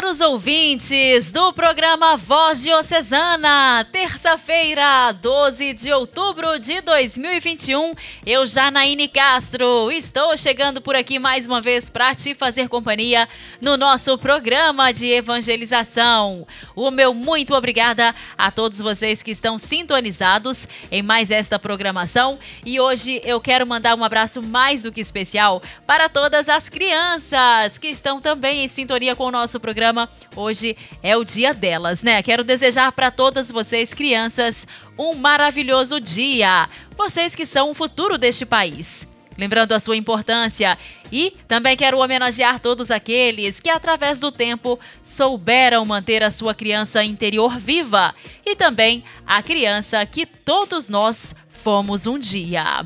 Caros ouvintes do programa Voz Diocesana, terça-feira, 12 de outubro de 2021, eu, Janaíne Castro, estou chegando por aqui mais uma vez para te fazer companhia no nosso programa de evangelização. O meu muito obrigada a todos vocês que estão sintonizados em mais esta programação e hoje eu quero mandar um abraço mais do que especial para todas as crianças que estão também em sintonia com o nosso programa programa. Hoje é o dia delas, né? Quero desejar para todas vocês, crianças, um maravilhoso dia. Vocês que são o futuro deste país. Lembrando a sua importância. E também quero homenagear todos aqueles que, através do tempo, souberam manter a sua criança interior viva. E também a criança que todos nós fomos um dia.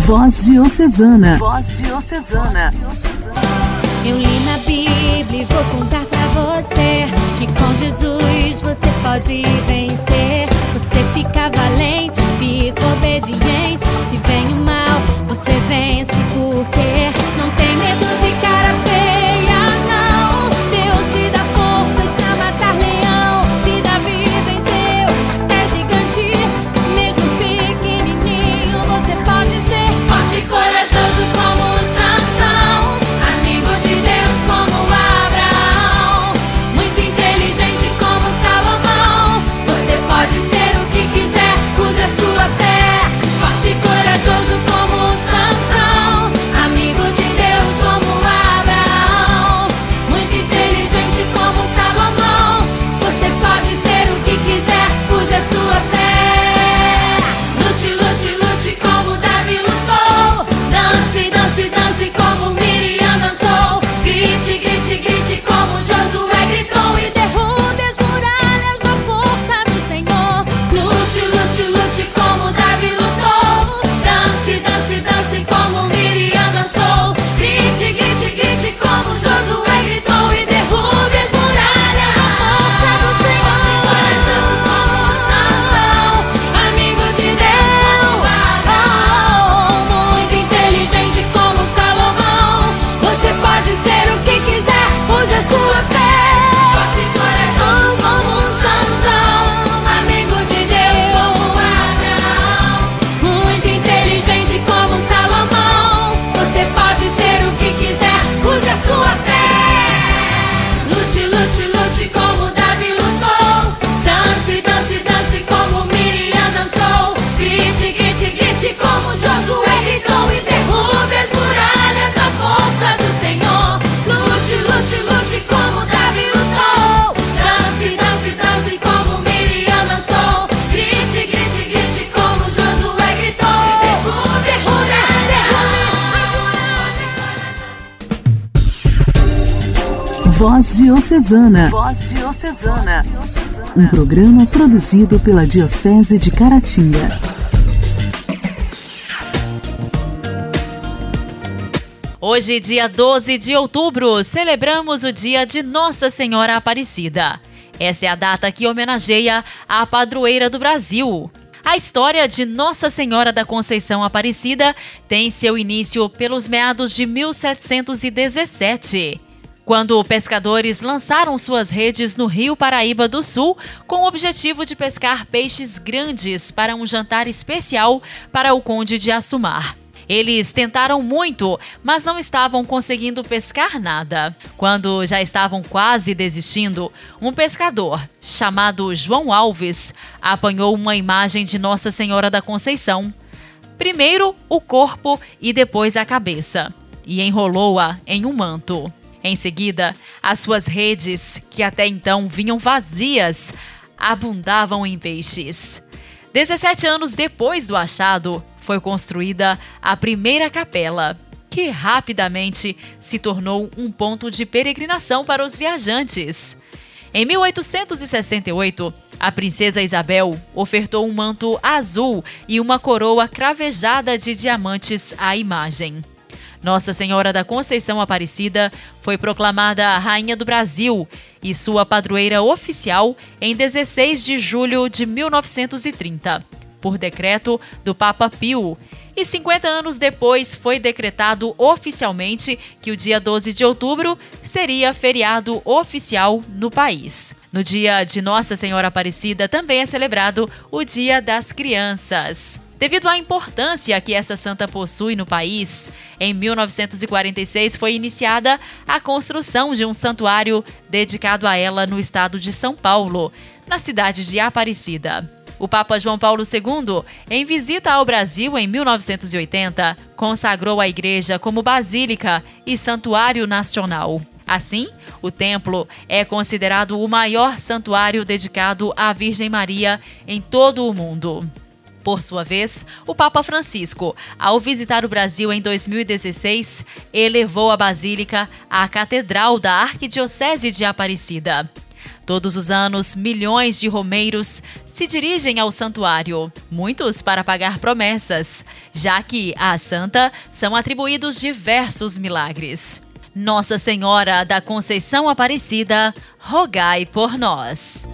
Voz Diocesana. Voz Diocesana. Eu li na Bíblia e vou contar pra você que com Jesus você pode vencer. Você fica valente, fica obediente. Se vem o mal, você vence porque Diocesana. Voz Diocesana. Um programa produzido pela Diocese de Caratinga. Hoje, dia 12 de outubro, celebramos o dia de Nossa Senhora Aparecida. Essa é a data que homenageia a padroeira do Brasil. A história de Nossa Senhora da Conceição Aparecida tem seu início pelos meados de 1717 quando pescadores lançaram suas redes no Rio Paraíba do Sul com o objetivo de pescar peixes grandes para um jantar especial para o Conde de Assumar. Eles tentaram muito, mas não estavam conseguindo pescar nada. Quando já estavam quase desistindo, um pescador, chamado João Alves, apanhou uma imagem de Nossa Senhora da Conceição. Primeiro o corpo e depois a cabeça, e enrolou-a em um manto. Em seguida, as suas redes, que até então vinham vazias, abundavam em peixes. 17 anos depois do achado, foi construída a primeira capela, que rapidamente se tornou um ponto de peregrinação para os viajantes. Em 1868, a princesa Isabel ofertou um manto azul e uma coroa cravejada de diamantes à imagem. Nossa Senhora da Conceição Aparecida foi proclamada a Rainha do Brasil e sua padroeira oficial em 16 de julho de 1930, por decreto do Papa Pio. E 50 anos depois foi decretado oficialmente que o dia 12 de outubro seria feriado oficial no país. No dia de Nossa Senhora Aparecida também é celebrado o Dia das Crianças. Devido à importância que essa santa possui no país, em 1946 foi iniciada a construção de um santuário dedicado a ela no estado de São Paulo, na cidade de Aparecida. O Papa João Paulo II, em visita ao Brasil em 1980, consagrou a igreja como basílica e santuário nacional. Assim, o templo é considerado o maior santuário dedicado à Virgem Maria em todo o mundo. Por sua vez, o Papa Francisco, ao visitar o Brasil em 2016, elevou a Basílica à Catedral da Arquidiocese de Aparecida. Todos os anos, milhões de romeiros se dirigem ao santuário, muitos para pagar promessas, já que à santa são atribuídos diversos milagres. Nossa Senhora da Conceição Aparecida, rogai por nós.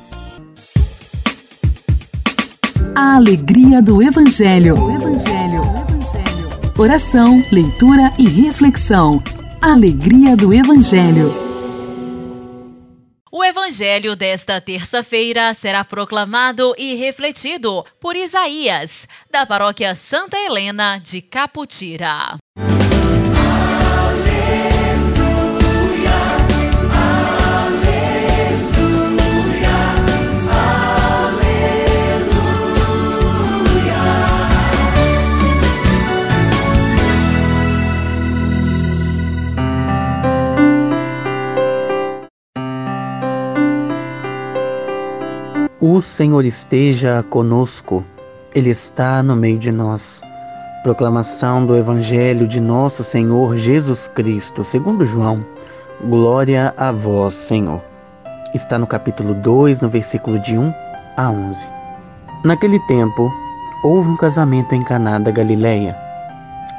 A alegria do Evangelho. O Evangelho. Evangelho. Oração, leitura e reflexão. Alegria do Evangelho. O Evangelho desta terça-feira será proclamado e refletido por Isaías, da paróquia Santa Helena de Caputira. O Senhor esteja conosco, Ele está no meio de nós. Proclamação do Evangelho de Nosso Senhor Jesus Cristo, segundo João. Glória a vós, Senhor. Está no capítulo 2, no versículo de 1 a 11. Naquele tempo, houve um casamento em Caná da Galileia.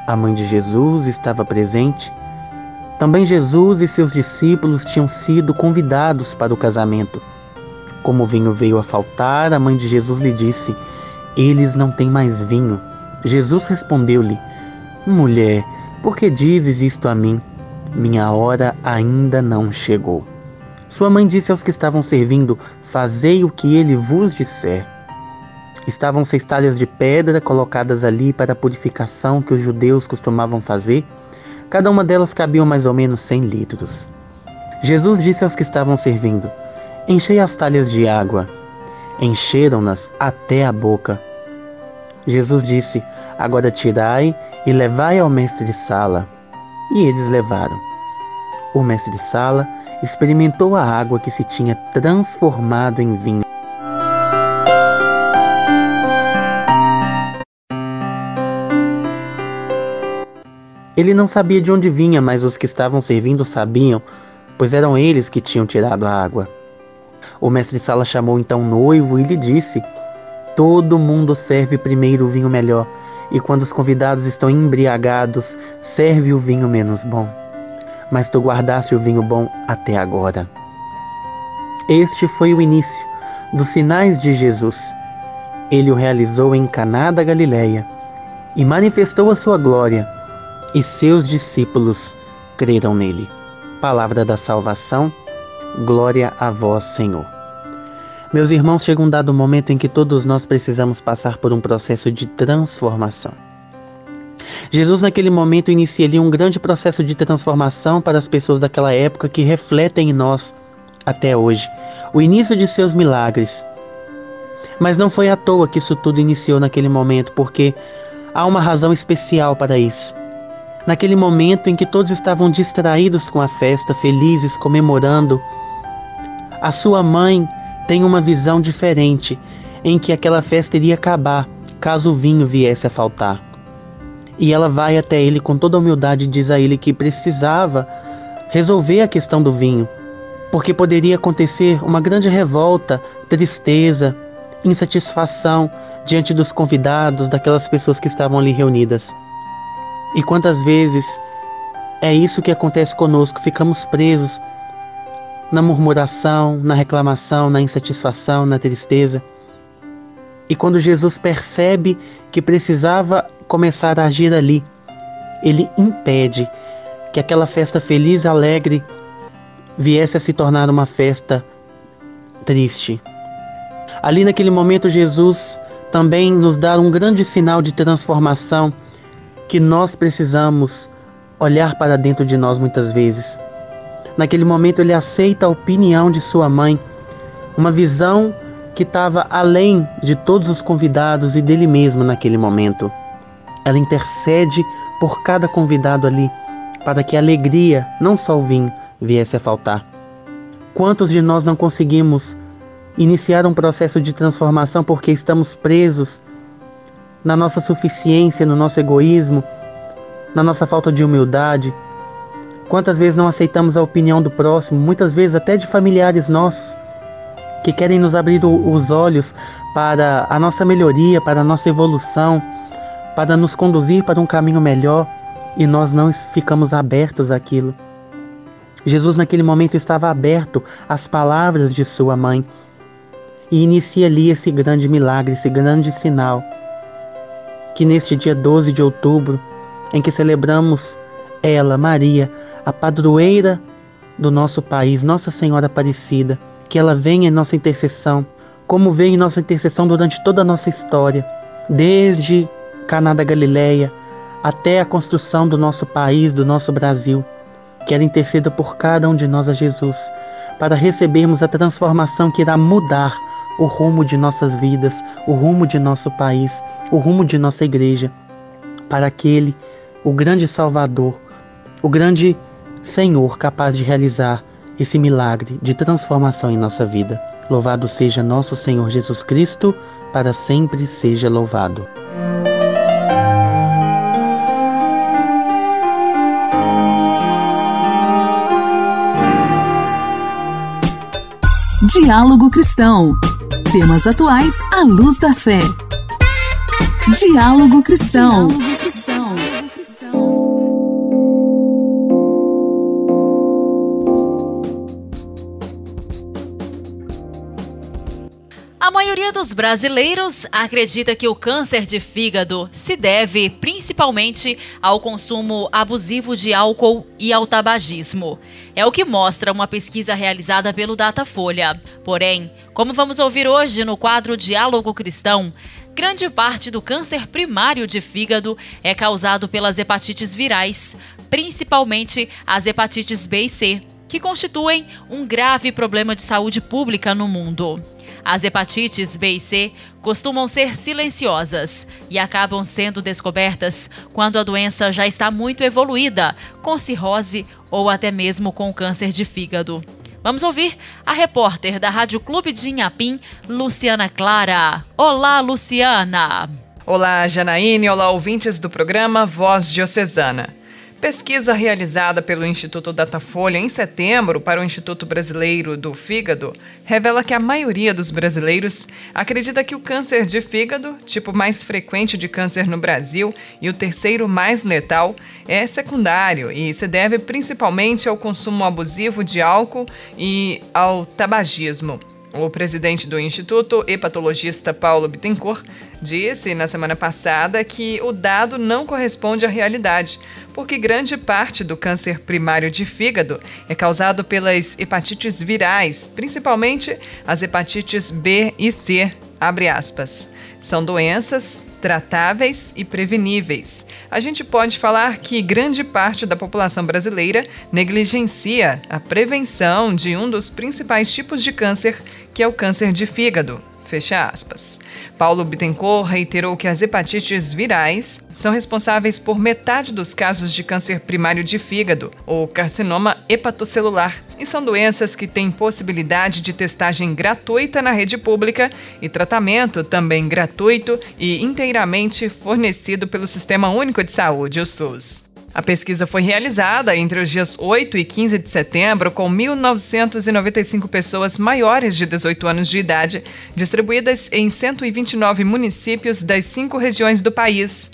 A mãe de Jesus estava presente. Também Jesus e seus discípulos tinham sido convidados para o casamento. Como o vinho veio a faltar, a mãe de Jesus lhe disse: Eles não têm mais vinho. Jesus respondeu-lhe: Mulher, por que dizes isto a mim? Minha hora ainda não chegou. Sua mãe disse aos que estavam servindo: Fazei o que ele vos disser. Estavam seis talhas de pedra colocadas ali para a purificação que os judeus costumavam fazer. Cada uma delas cabia mais ou menos cem litros. Jesus disse aos que estavam servindo: Enchei as talhas de água. Encheram-nas até a boca. Jesus disse: Agora tirai e levai ao mestre de sala. E eles levaram. O mestre de sala experimentou a água que se tinha transformado em vinho. Ele não sabia de onde vinha, mas os que estavam servindo sabiam, pois eram eles que tinham tirado a água. O mestre Sala chamou então o noivo e lhe disse: Todo mundo serve primeiro o vinho melhor, e quando os convidados estão embriagados, serve o vinho menos bom. Mas tu guardaste o vinho bom até agora. Este foi o início dos sinais de Jesus. Ele o realizou em Caná da Galileia e manifestou a sua glória, e seus discípulos creram nele. Palavra da salvação Glória a vós, Senhor. Meus irmãos, chega um dado momento em que todos nós precisamos passar por um processo de transformação. Jesus, naquele momento, inicia ali um grande processo de transformação para as pessoas daquela época que refletem em nós até hoje o início de seus milagres. Mas não foi à toa que isso tudo iniciou naquele momento, porque há uma razão especial para isso naquele momento em que todos estavam distraídos com a festa, felizes, comemorando, a sua mãe tem uma visão diferente, em que aquela festa iria acabar caso o vinho viesse a faltar. E ela vai até ele com toda a humildade e diz a ele que precisava resolver a questão do vinho, porque poderia acontecer uma grande revolta, tristeza, insatisfação diante dos convidados, daquelas pessoas que estavam ali reunidas. E quantas vezes é isso que acontece conosco, ficamos presos na murmuração, na reclamação, na insatisfação, na tristeza. E quando Jesus percebe que precisava começar a agir ali, ele impede que aquela festa feliz e alegre viesse a se tornar uma festa triste. Ali naquele momento, Jesus também nos dá um grande sinal de transformação que nós precisamos olhar para dentro de nós muitas vezes. Naquele momento, ele aceita a opinião de sua mãe, uma visão que estava além de todos os convidados e dele mesmo naquele momento. Ela intercede por cada convidado ali, para que a alegria, não só o vinho, viesse a faltar. Quantos de nós não conseguimos iniciar um processo de transformação porque estamos presos na nossa suficiência, no nosso egoísmo, na nossa falta de humildade? Quantas vezes não aceitamos a opinião do próximo, muitas vezes até de familiares nossos, que querem nos abrir os olhos para a nossa melhoria, para a nossa evolução, para nos conduzir para um caminho melhor e nós não ficamos abertos àquilo. Jesus, naquele momento, estava aberto às palavras de sua mãe e inicia ali esse grande milagre, esse grande sinal. Que neste dia 12 de outubro, em que celebramos ela, Maria, a padroeira do nosso país, Nossa Senhora Aparecida, que ela venha em nossa intercessão, como veio em nossa intercessão durante toda a nossa história, desde Caná da Galileia até a construção do nosso país, do nosso Brasil. Que ela interceda por cada um de nós a Jesus, para recebermos a transformação que irá mudar o rumo de nossas vidas, o rumo de nosso país, o rumo de nossa igreja, para aquele, o grande Salvador, o grande Senhor capaz de realizar esse milagre de transformação em nossa vida. Louvado seja nosso Senhor Jesus Cristo, para sempre seja louvado. Diálogo Cristão. Temas atuais à luz da fé. Diálogo Cristão. Diálogo Cristão. A maioria dos brasileiros acredita que o câncer de fígado se deve principalmente ao consumo abusivo de álcool e ao tabagismo. É o que mostra uma pesquisa realizada pelo Datafolha. Porém, como vamos ouvir hoje no quadro Diálogo Cristão, grande parte do câncer primário de fígado é causado pelas hepatites virais, principalmente as hepatites B e C, que constituem um grave problema de saúde pública no mundo. As hepatites B e C costumam ser silenciosas e acabam sendo descobertas quando a doença já está muito evoluída, com cirrose ou até mesmo com câncer de fígado. Vamos ouvir a repórter da Rádio Clube de Inhapim, Luciana Clara. Olá, Luciana! Olá, Janaíne. Olá, ouvintes do programa Voz Diocesana. Pesquisa realizada pelo Instituto Datafolha em setembro para o Instituto Brasileiro do Fígado revela que a maioria dos brasileiros acredita que o câncer de fígado, tipo mais frequente de câncer no Brasil e o terceiro mais letal, é secundário e se deve principalmente ao consumo abusivo de álcool e ao tabagismo. O presidente do Instituto, hepatologista Paulo Bittencourt, disse na semana passada que o dado não corresponde à realidade, porque grande parte do câncer primário de fígado é causado pelas hepatites virais, principalmente as hepatites B e C. São doenças tratáveis e preveníveis. A gente pode falar que grande parte da população brasileira negligencia a prevenção de um dos principais tipos de câncer, que é o câncer de fígado. Fecha aspas. Paulo Bittencourt reiterou que as hepatites virais são responsáveis por metade dos casos de câncer primário de fígado, ou carcinoma hepatocelular, e são doenças que têm possibilidade de testagem gratuita na rede pública e tratamento também gratuito e inteiramente fornecido pelo Sistema Único de Saúde, o SUS. A pesquisa foi realizada entre os dias 8 e 15 de setembro com 1.995 pessoas maiores de 18 anos de idade, distribuídas em 129 municípios das cinco regiões do país.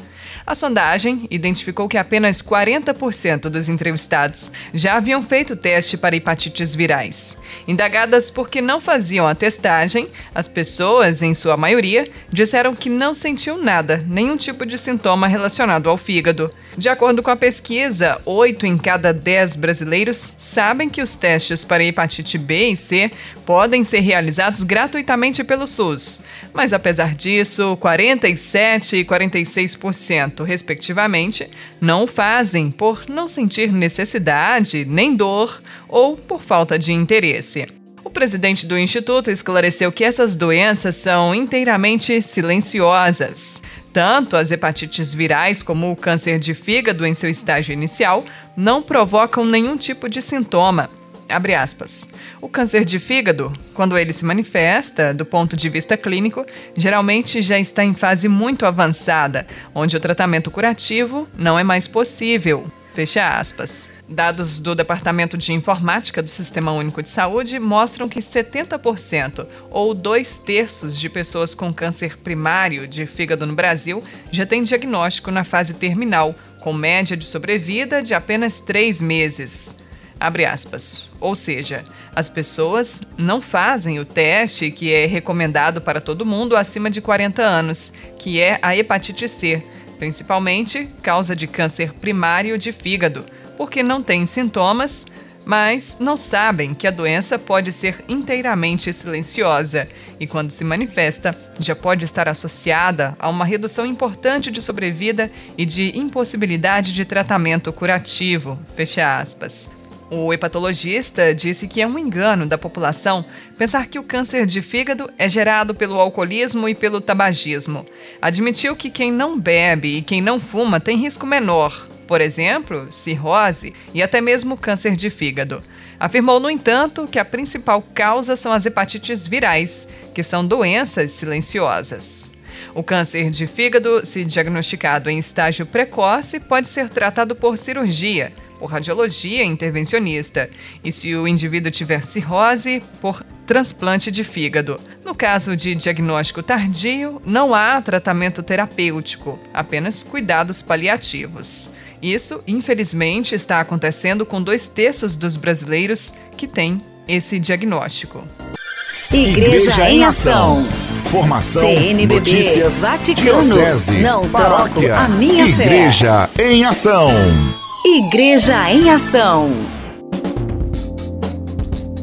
A sondagem identificou que apenas 40% dos entrevistados já haviam feito teste para hepatites virais. Indagadas por que não faziam a testagem, as pessoas, em sua maioria, disseram que não sentiam nada, nenhum tipo de sintoma relacionado ao fígado. De acordo com a pesquisa, 8 em cada 10 brasileiros sabem que os testes para hepatite B e C podem ser realizados gratuitamente pelo SUS. Mas apesar disso, 47 e 46% respectivamente, não o fazem por não sentir necessidade nem dor ou por falta de interesse. O presidente do Instituto esclareceu que essas doenças são inteiramente silenciosas. Tanto as hepatites virais como o câncer de fígado em seu estágio inicial não provocam nenhum tipo de sintoma. Abre aspas. O câncer de fígado, quando ele se manifesta, do ponto de vista clínico, geralmente já está em fase muito avançada, onde o tratamento curativo não é mais possível. Fecha aspas. Dados do Departamento de Informática do Sistema Único de Saúde mostram que 70%, ou dois terços, de pessoas com câncer primário de fígado no Brasil já têm diagnóstico na fase terminal, com média de sobrevida de apenas três meses. Abre aspas. Ou seja, as pessoas não fazem o teste que é recomendado para todo mundo acima de 40 anos, que é a hepatite C, principalmente causa de câncer primário de fígado, porque não têm sintomas, mas não sabem que a doença pode ser inteiramente silenciosa e, quando se manifesta, já pode estar associada a uma redução importante de sobrevida e de impossibilidade de tratamento curativo. Fecha aspas. O hepatologista disse que é um engano da população pensar que o câncer de fígado é gerado pelo alcoolismo e pelo tabagismo. Admitiu que quem não bebe e quem não fuma tem risco menor, por exemplo, cirrose e até mesmo câncer de fígado. Afirmou, no entanto, que a principal causa são as hepatites virais, que são doenças silenciosas. O câncer de fígado, se diagnosticado em estágio precoce, pode ser tratado por cirurgia por radiologia intervencionista, e se o indivíduo tiver cirrose, por transplante de fígado. No caso de diagnóstico tardio, não há tratamento terapêutico, apenas cuidados paliativos. Isso, infelizmente, está acontecendo com dois terços dos brasileiros que têm esse diagnóstico. Igreja, Igreja em Ação. Formação, CNBB, notícias, Vaticano, diocese, não paróquia, troco a minha Igreja fé. em Ação. Igreja em Ação.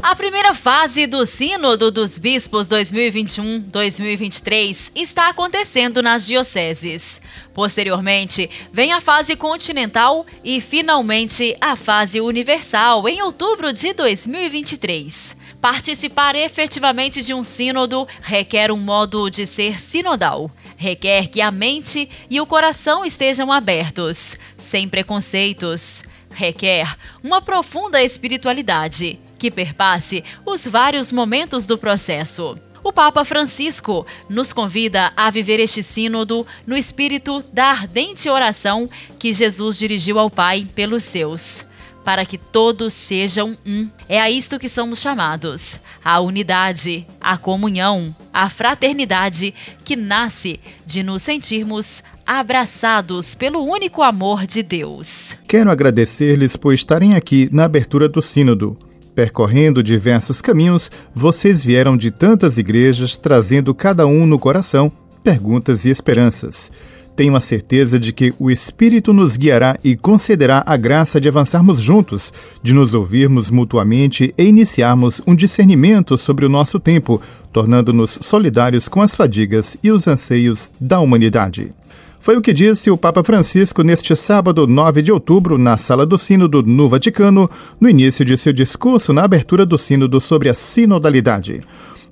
A primeira fase do Sínodo dos Bispos 2021-2023 está acontecendo nas dioceses. Posteriormente, vem a fase continental e, finalmente, a fase universal em outubro de 2023. Participar efetivamente de um sínodo requer um modo de ser sinodal requer que a mente e o coração estejam abertos, sem preconceitos. Requer uma profunda espiritualidade que perpasse os vários momentos do processo. O Papa Francisco nos convida a viver este sínodo no espírito da ardente oração que Jesus dirigiu ao Pai pelos seus para que todos sejam um. É a isto que somos chamados: a unidade, a comunhão, a fraternidade que nasce de nos sentirmos abraçados pelo único amor de Deus. Quero agradecer-lhes por estarem aqui na abertura do Sínodo. Percorrendo diversos caminhos, vocês vieram de tantas igrejas, trazendo cada um no coração perguntas e esperanças. Tenho a certeza de que o Espírito nos guiará e concederá a graça de avançarmos juntos, de nos ouvirmos mutuamente e iniciarmos um discernimento sobre o nosso tempo, tornando-nos solidários com as fadigas e os anseios da humanidade. Foi o que disse o Papa Francisco neste sábado, 9 de outubro, na Sala do Sínodo no Vaticano, no início de seu discurso na abertura do Sínodo sobre a sinodalidade.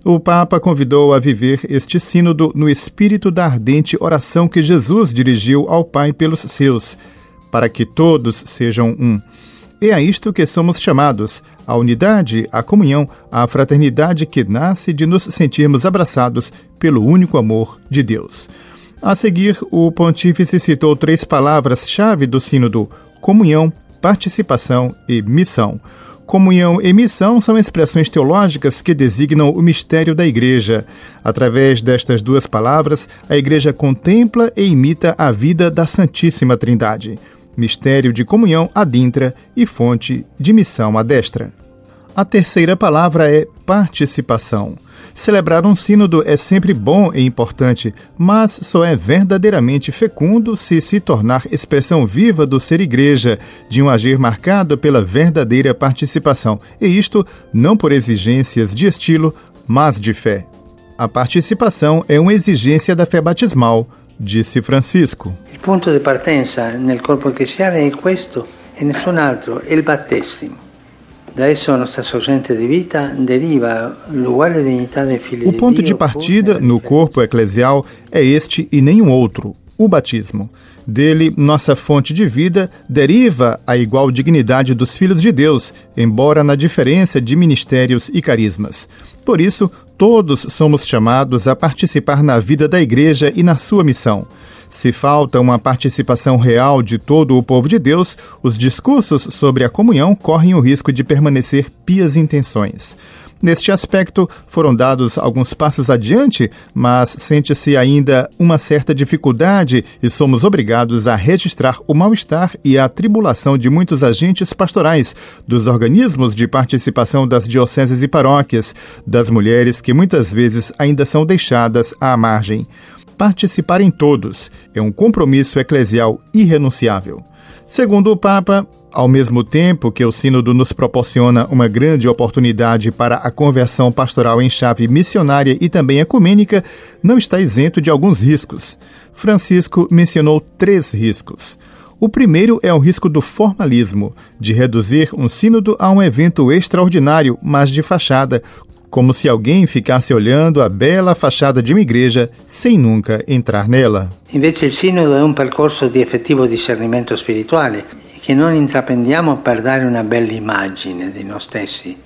O Papa convidou a viver este sínodo no espírito da ardente oração que Jesus dirigiu ao Pai pelos seus, para que todos sejam um. É a isto que somos chamados: a unidade, a comunhão, a fraternidade que nasce de nos sentirmos abraçados pelo único amor de Deus. A seguir, o pontífice citou três palavras-chave do sínodo: comunhão, participação e missão Comunhão e missão são expressões teológicas que designam o mistério da Igreja. Através destas duas palavras, a Igreja contempla e imita a vida da Santíssima Trindade. Mistério de comunhão adintra e fonte de missão adestra. A terceira palavra é participação. Celebrar um sínodo é sempre bom e importante, mas só é verdadeiramente fecundo se se tornar expressão viva do ser igreja, de um agir marcado pela verdadeira participação, e isto não por exigências de estilo, mas de fé. A participação é uma exigência da fé batismal, disse Francisco. O ponto de partenza nel corpo ecclesiale è questo e nessun altro, è il battesimo. O ponto de partida no corpo eclesial é este e nenhum outro, o batismo. Dele, nossa fonte de vida deriva a igual dignidade dos filhos de Deus, embora na diferença de ministérios e carismas. Por isso, todos somos chamados a participar na vida da igreja e na sua missão. Se falta uma participação real de todo o povo de Deus, os discursos sobre a comunhão correm o risco de permanecer pias intenções. Neste aspecto, foram dados alguns passos adiante, mas sente-se ainda uma certa dificuldade e somos obrigados a registrar o mal-estar e a tribulação de muitos agentes pastorais, dos organismos de participação das dioceses e paróquias, das mulheres que muitas vezes ainda são deixadas à margem participar em todos. É um compromisso eclesial irrenunciável. Segundo o Papa, ao mesmo tempo que o Sínodo nos proporciona uma grande oportunidade para a conversão pastoral em chave missionária e também ecumênica, não está isento de alguns riscos. Francisco mencionou três riscos. O primeiro é o risco do formalismo, de reduzir um sínodo a um evento extraordinário, mas de fachada, como se alguém ficasse olhando a bela fachada de uma igreja sem nunca entrar nela. Invece il sinodo è un percorso di effettivo discernimento spirituale che non intraprendiamo per dare una bella immagine di noi stessi,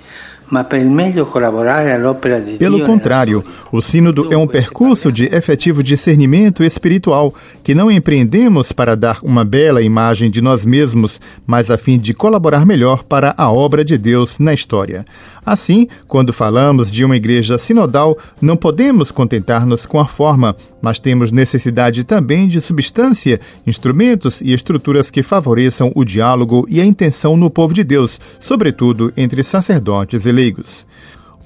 pelo contrário, o Sínodo é um percurso de efetivo discernimento espiritual que não empreendemos para dar uma bela imagem de nós mesmos, mas a fim de colaborar melhor para a obra de Deus na história. Assim, quando falamos de uma igreja sinodal, não podemos contentar-nos com a forma, mas temos necessidade também de substância, instrumentos e estruturas que favoreçam o diálogo e a intenção no povo de Deus, sobretudo entre sacerdotes e leigos.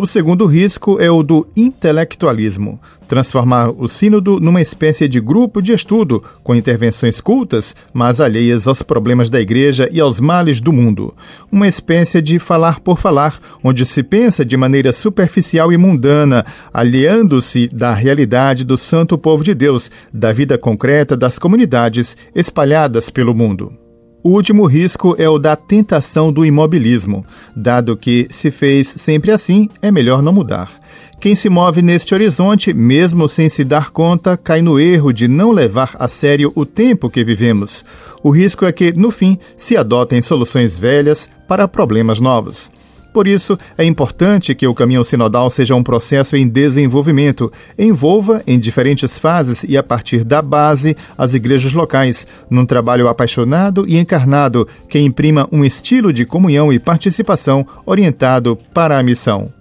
O segundo risco é o do intelectualismo, transformar o Sínodo numa espécie de grupo de estudo, com intervenções cultas, mas alheias aos problemas da Igreja e aos males do mundo. Uma espécie de falar por falar, onde se pensa de maneira superficial e mundana, aliando-se da realidade do santo povo de Deus, da vida concreta das comunidades espalhadas pelo mundo. O último risco é o da tentação do imobilismo, dado que, se fez sempre assim, é melhor não mudar. Quem se move neste horizonte, mesmo sem se dar conta, cai no erro de não levar a sério o tempo que vivemos. O risco é que, no fim, se adotem soluções velhas para problemas novos. Por isso, é importante que o caminho sinodal seja um processo em desenvolvimento, envolva em diferentes fases e a partir da base as igrejas locais, num trabalho apaixonado e encarnado que imprima um estilo de comunhão e participação orientado para a missão.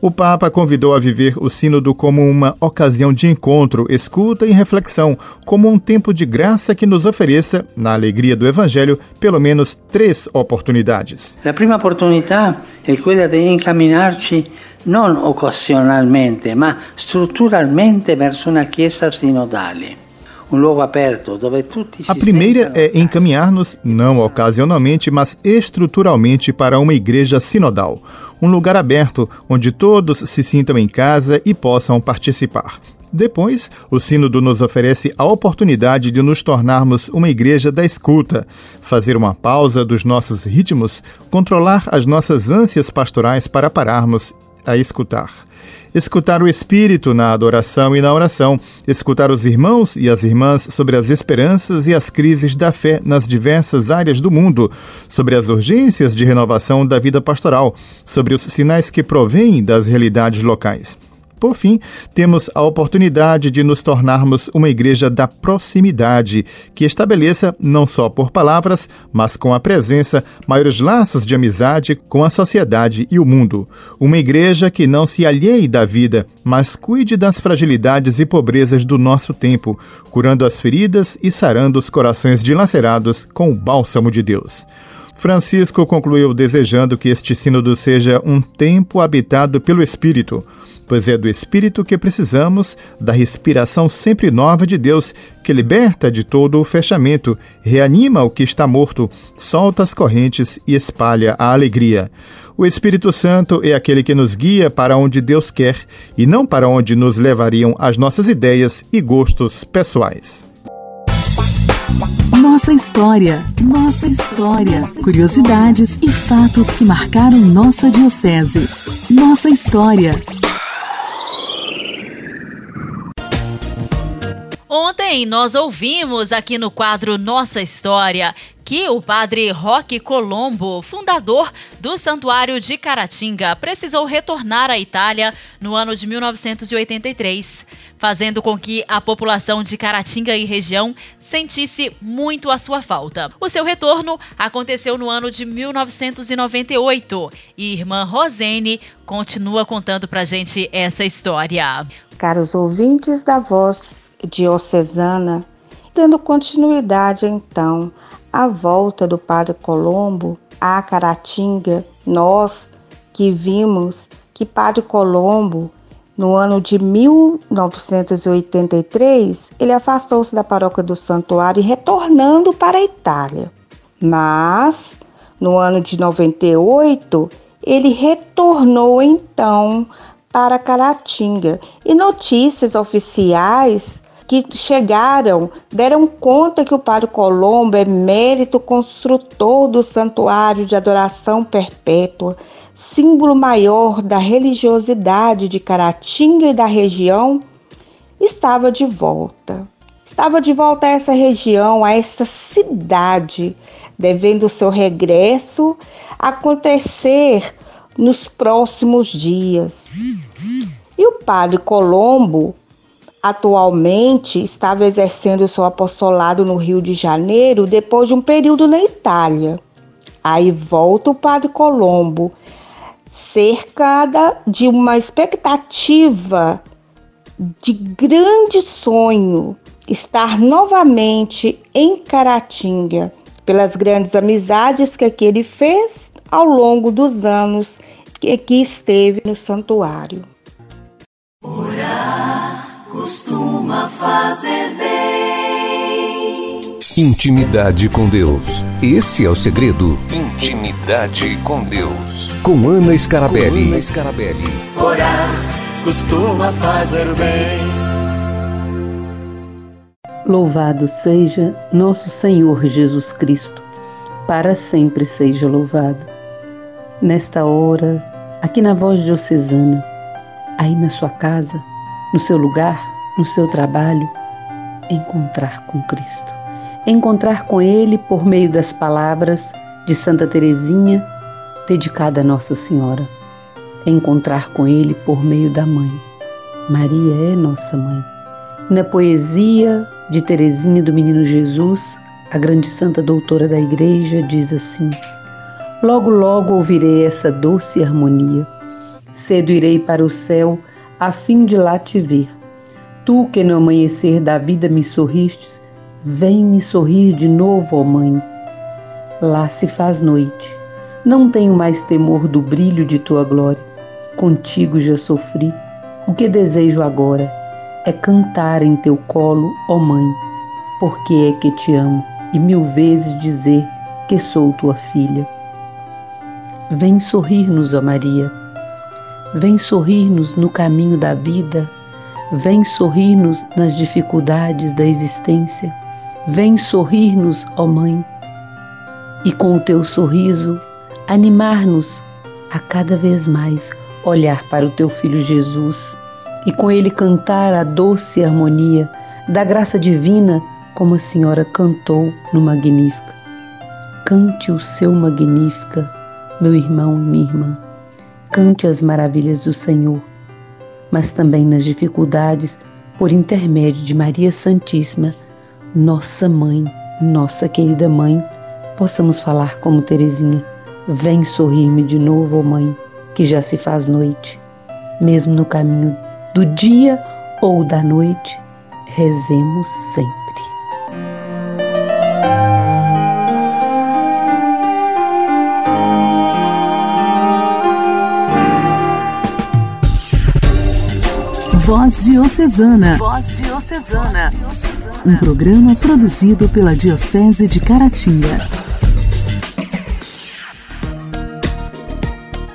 O Papa convidou a viver o Sínodo como uma ocasião de encontro, escuta e reflexão, como um tempo de graça que nos ofereça, na alegria do Evangelho, pelo menos três oportunidades. A primeira oportunidade é aquela de encaminhar-te não ocasionalmente, mas estruturalmente verso uma chiesa sinodale. A primeira é encaminhar-nos, não ocasionalmente, mas estruturalmente, para uma igreja sinodal, um lugar aberto onde todos se sintam em casa e possam participar. Depois, o Sínodo nos oferece a oportunidade de nos tornarmos uma igreja da escuta, fazer uma pausa dos nossos ritmos, controlar as nossas ânsias pastorais para pararmos a escutar escutar o Espírito na adoração e na oração, escutar os irmãos e as irmãs sobre as esperanças e as crises da fé nas diversas áreas do mundo, sobre as urgências de renovação da vida pastoral, sobre os sinais que provêm das realidades locais. Por fim, temos a oportunidade de nos tornarmos uma igreja da proximidade, que estabeleça, não só por palavras, mas com a presença, maiores laços de amizade com a sociedade e o mundo. Uma igreja que não se alheie da vida, mas cuide das fragilidades e pobrezas do nosso tempo, curando as feridas e sarando os corações dilacerados com o bálsamo de Deus. Francisco concluiu desejando que este sínodo seja um tempo habitado pelo Espírito, pois é do Espírito que precisamos, da respiração sempre nova de Deus, que liberta de todo o fechamento, reanima o que está morto, solta as correntes e espalha a alegria. O Espírito Santo é aquele que nos guia para onde Deus quer e não para onde nos levariam as nossas ideias e gostos pessoais. Nossa história, nossa história. Curiosidades e fatos que marcaram nossa diocese. Nossa história. Ontem nós ouvimos aqui no quadro Nossa História que o padre Roque Colombo, fundador do Santuário de Caratinga, precisou retornar à Itália no ano de 1983, fazendo com que a população de Caratinga e região sentisse muito a sua falta. O seu retorno aconteceu no ano de 1998 e irmã Rosene continua contando pra gente essa história. Caros ouvintes da voz diocesana, dando continuidade então à volta do Padre Colombo à Caratinga, nós que vimos que Padre Colombo, no ano de 1983, ele afastou-se da paróquia do Santuário, retornando para a Itália. Mas, no ano de 98, ele retornou então para Caratinga. E notícias oficiais que chegaram deram conta que o Padre Colombo é mérito construtor do Santuário de Adoração Perpétua, símbolo maior da religiosidade de Caratinga e da região, estava de volta. Estava de volta a essa região, a esta cidade, devendo seu regresso acontecer nos próximos dias. E o padre Colombo atualmente estava exercendo seu apostolado no Rio de Janeiro depois de um período na Itália. Aí volta o Padre Colombo, cercada de uma expectativa de grande sonho, estar novamente em Caratinga, pelas grandes amizades que aqui ele fez ao longo dos anos que, esteve no santuário. Costuma fazer bem. Intimidade com Deus. Esse é o segredo. Intimidade com Deus. Com Ana Scarabelli. Com Ana Scarabelli. Orar costuma fazer bem. Louvado seja nosso Senhor Jesus Cristo. Para sempre seja louvado. Nesta hora, aqui na voz diocesana, aí na sua casa, no seu lugar, no seu trabalho, encontrar com Cristo. Encontrar com Ele por meio das palavras de Santa Teresinha, dedicada a Nossa Senhora. Encontrar com Ele por meio da Mãe. Maria é nossa Mãe. Na poesia de Teresinha do Menino Jesus, a grande santa doutora da Igreja diz assim: Logo, logo ouvirei essa doce harmonia. Cedo irei para o céu a fim de lá te ver. Tu que no amanhecer da vida me sorristes, vem me sorrir de novo, ó Mãe. Lá se faz noite. Não tenho mais temor do brilho de tua glória. Contigo já sofri. O que desejo agora é cantar em teu colo, ó Mãe, porque é que te amo, e mil vezes dizer que sou tua filha. Vem sorrir-nos, ó Maria Vem sorrir-nos no caminho da vida, vem sorrir-nos nas dificuldades da existência, vem sorrir-nos, ó Mãe, e com o teu sorriso animar-nos a cada vez mais olhar para o teu Filho Jesus e com ele cantar a doce harmonia da graça divina, como a Senhora cantou no Magnífica. Cante o seu Magnífica, meu irmão e minha irmã. Cante as maravilhas do Senhor. Mas também nas dificuldades, por intermédio de Maria Santíssima, nossa mãe, nossa querida mãe, possamos falar como Terezinha: Vem sorrir-me de novo, mãe, que já se faz noite. Mesmo no caminho do dia ou da noite, rezemos sempre. Voz Diocesana. Voz Diocesana. Um programa produzido pela Diocese de Caratinga.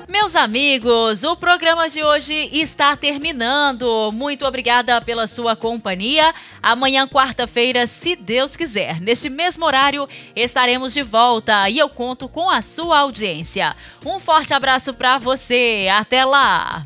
Meus amigos, o programa de hoje está terminando. Muito obrigada pela sua companhia. Amanhã, quarta-feira, se Deus quiser, neste mesmo horário, estaremos de volta e eu conto com a sua audiência. Um forte abraço para você. Até lá.